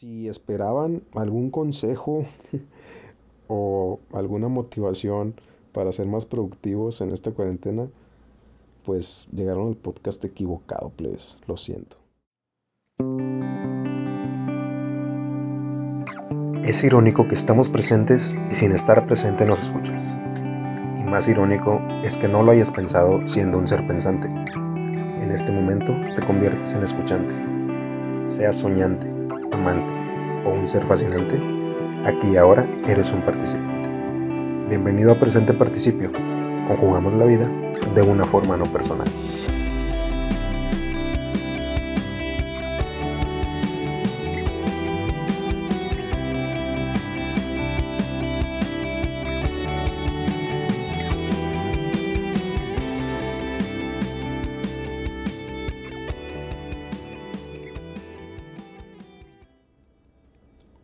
Si esperaban algún consejo o alguna motivación para ser más productivos en esta cuarentena, pues llegaron al podcast equivocado, plebes. Lo siento. Es irónico que estamos presentes y sin estar presente nos escuchas. Y más irónico es que no lo hayas pensado siendo un ser pensante. En este momento te conviertes en escuchante. Seas soñante, amante o un ser fascinante, aquí y ahora eres un participante. Bienvenido a Presente Participio. Conjugamos la vida de una forma no personal.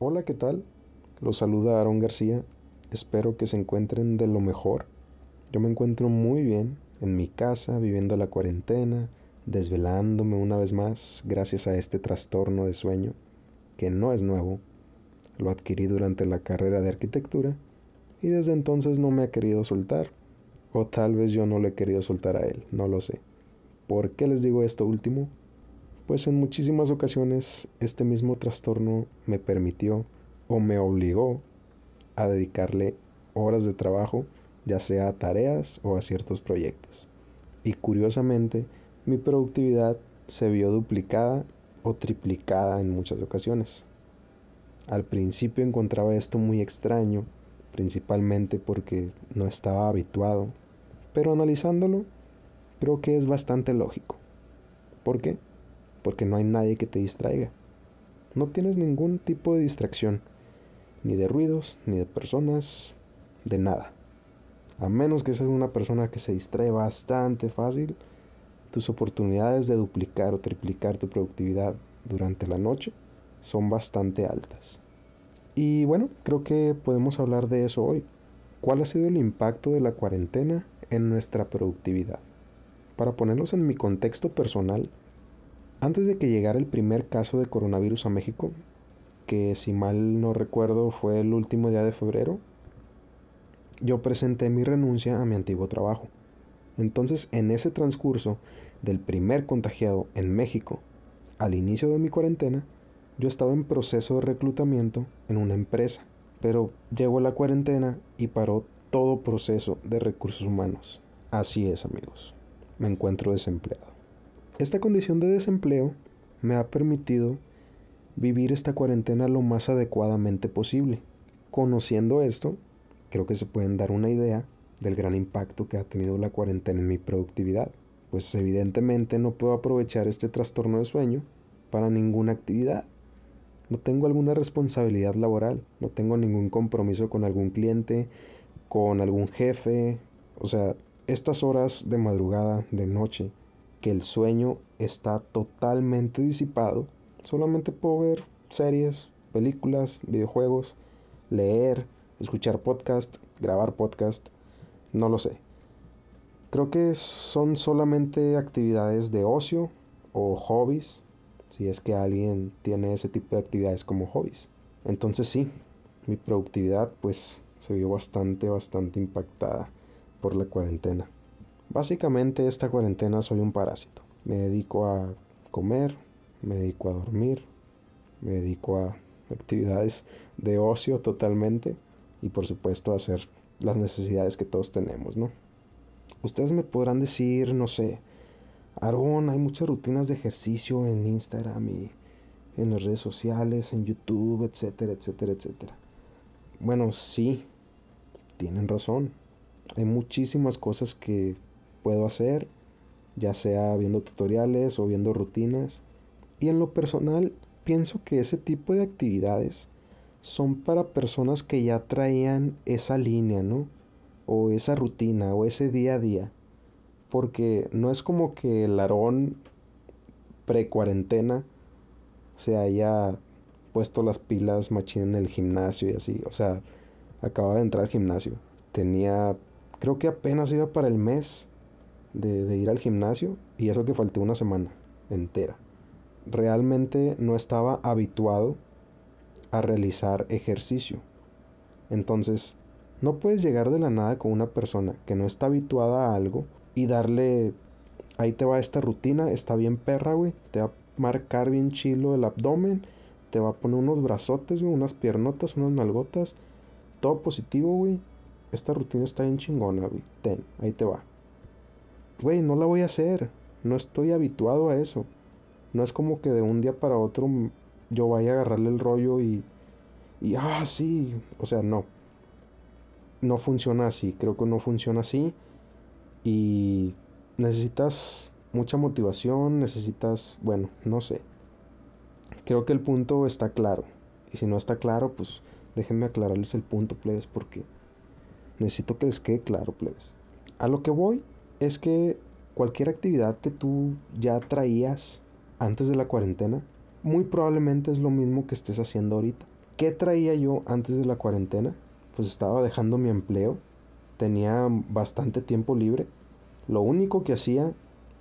Hola, ¿qué tal? Los saluda Aaron García. Espero que se encuentren de lo mejor. Yo me encuentro muy bien en mi casa, viviendo la cuarentena, desvelándome una vez más gracias a este trastorno de sueño, que no es nuevo. Lo adquirí durante la carrera de arquitectura y desde entonces no me ha querido soltar. O tal vez yo no le he querido soltar a él, no lo sé. ¿Por qué les digo esto último? Pues en muchísimas ocasiones este mismo trastorno me permitió o me obligó a dedicarle horas de trabajo, ya sea a tareas o a ciertos proyectos. Y curiosamente, mi productividad se vio duplicada o triplicada en muchas ocasiones. Al principio encontraba esto muy extraño, principalmente porque no estaba habituado, pero analizándolo, creo que es bastante lógico. ¿Por qué? Porque no hay nadie que te distraiga. No tienes ningún tipo de distracción, ni de ruidos, ni de personas, de nada. A menos que seas una persona que se distrae bastante fácil, tus oportunidades de duplicar o triplicar tu productividad durante la noche son bastante altas. Y bueno, creo que podemos hablar de eso hoy. ¿Cuál ha sido el impacto de la cuarentena en nuestra productividad? Para ponerlos en mi contexto personal, antes de que llegara el primer caso de coronavirus a México, que si mal no recuerdo fue el último día de febrero, yo presenté mi renuncia a mi antiguo trabajo. Entonces, en ese transcurso del primer contagiado en México al inicio de mi cuarentena, yo estaba en proceso de reclutamiento en una empresa, pero llegó la cuarentena y paró todo proceso de recursos humanos. Así es, amigos. Me encuentro desempleado. Esta condición de desempleo me ha permitido vivir esta cuarentena lo más adecuadamente posible. Conociendo esto, creo que se pueden dar una idea del gran impacto que ha tenido la cuarentena en mi productividad, pues evidentemente no puedo aprovechar este trastorno de sueño para ninguna actividad. No tengo alguna responsabilidad laboral, no tengo ningún compromiso con algún cliente, con algún jefe, o sea, estas horas de madrugada, de noche, que el sueño está totalmente disipado, solamente puedo ver series, películas, videojuegos, leer, escuchar podcast, grabar podcast, no lo sé. Creo que son solamente actividades de ocio o hobbies, si es que alguien tiene ese tipo de actividades como hobbies. Entonces sí, mi productividad pues se vio bastante, bastante impactada por la cuarentena. Básicamente esta cuarentena soy un parásito. Me dedico a comer, me dedico a dormir, me dedico a actividades de ocio totalmente y por supuesto a hacer las necesidades que todos tenemos, ¿no? Ustedes me podrán decir, no sé, Aaron, hay muchas rutinas de ejercicio en Instagram y en las redes sociales, en YouTube, etcétera, etcétera, etcétera. Bueno, sí, tienen razón. Hay muchísimas cosas que puedo hacer, ya sea viendo tutoriales o viendo rutinas. Y en lo personal, pienso que ese tipo de actividades son para personas que ya traían esa línea, ¿no? O esa rutina o ese día a día. Porque no es como que el Aarón pre-cuarentena se haya puesto las pilas machín en el gimnasio y así. O sea, acaba de entrar al gimnasio. Tenía, creo que apenas iba para el mes de, ir al gimnasio y eso que falté una semana entera. Realmente no estaba habituado a realizar ejercicio. Entonces, no puedes llegar de la nada con una persona que no está habituada a algo y darle, ahí te va esta rutina, está bien perra, güey, te va a marcar bien chilo el abdomen, te va a poner unos brazotes, unas piernotas, unas nalgotas, todo positivo, güey. Esta rutina está bien chingona, güey. Ten, ahí te va. Güey, no la voy a hacer. No estoy habituado a eso. No es como que de un día para otro yo vaya a agarrarle el rollo y, y, ah, sí. O sea, no no funciona así, creo que no funciona así y necesitas mucha motivación, necesitas, bueno, no sé. Creo que el punto está claro. Y si no está claro, pues déjenme aclararles el punto, plebes, porque necesito que les quede claro, plebes. A lo que voy es que cualquier actividad que tú ya traías antes de la cuarentena, muy probablemente es lo mismo que estés haciendo ahorita. ¿Qué traía yo antes de la cuarentena? pues estaba dejando mi empleo, tenía bastante tiempo libre. Lo único que hacía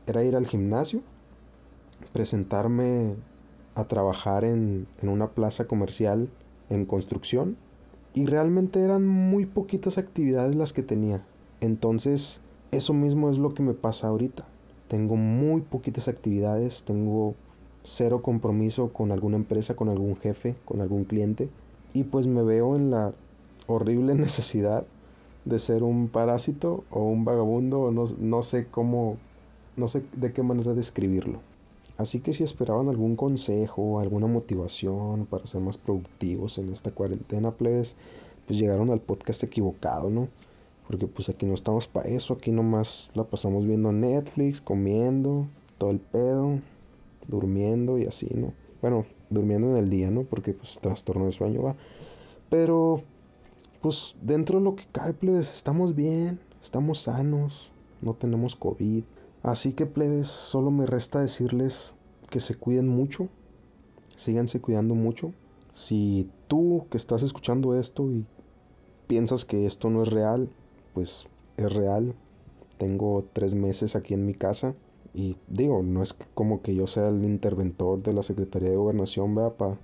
era ir al gimnasio, presentarme a trabajar en, en una plaza comercial en construcción y realmente eran muy poquitas actividades las que tenía. Entonces, eso mismo es lo que me pasa ahorita. Tengo muy poquitas actividades, tengo cero compromiso con alguna empresa, con algún jefe, con algún cliente y pues me veo en la horrible necesidad de ser un parásito o un vagabundo, no, no sé cómo, no sé de qué manera describirlo. Así que si esperaban algún consejo, alguna motivación para ser más productivos en esta cuarentena, pues, pues llegaron al podcast equivocado, ¿no? Porque pues aquí no estamos para eso, aquí nomás la pasamos viendo Netflix, comiendo, todo el pedo, durmiendo y así, ¿no? Bueno, durmiendo en el día, ¿no? Porque pues trastorno de sueño va. Pero pues dentro de lo que cae, plebes, estamos bien, estamos sanos, no tenemos COVID. Así que, plebes, solo me resta decirles que se cuiden mucho, síganse cuidando mucho. Si tú que estás escuchando esto y piensas que esto no es real, pues es real. Tengo tres meses aquí en mi casa y digo, no es como que yo sea el interventor de la Secretaría de Gobernación, vea, para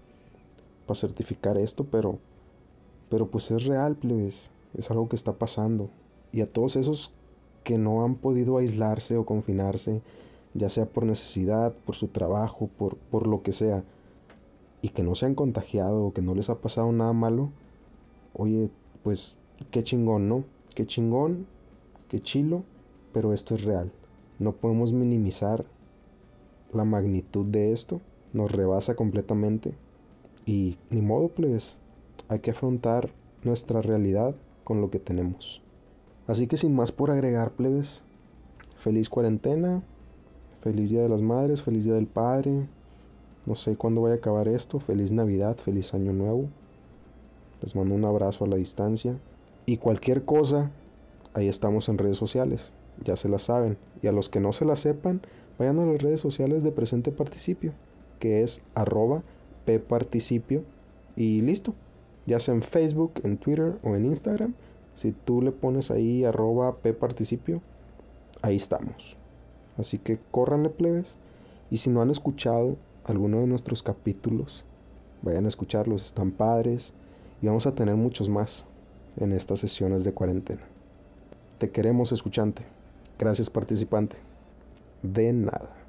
certificar esto, pero pero pues es real, plebes, es algo que está pasando. Y a todos esos que no han podido aislarse o confinarse, ya sea por necesidad, por su trabajo, por, por lo que sea, y que no se han contagiado o que no les ha pasado nada malo, oye, pues qué chingón, ¿no? Qué chingón, qué chilo, pero esto es real. No podemos minimizar la magnitud de esto, nos rebasa completamente. Y ni modo, plebes, hay que afrontar nuestra realidad con lo que tenemos. Así que sin más por agregar, plebes, feliz cuarentena, feliz Día de las Madres, feliz Día del Padre, no sé cuándo vaya a acabar esto, feliz Navidad, feliz Año Nuevo. Les mando un abrazo a la distancia. Y cualquier cosa, ahí estamos en redes sociales, ya se la saben. Y a los que no se la sepan, vayan a las redes sociales de Presente Participio, que es arroba pparticipio y listo ya sea en Facebook, en Twitter o en Instagram. Si tú le pones ahí arroba pparticipio, ahí estamos. Así que córranle plebes. Y si no han escuchado alguno de nuestros capítulos, vayan a escucharlos, están padres. Y vamos a tener muchos más en estas sesiones de cuarentena. Te queremos escuchante. Gracias participante. De nada.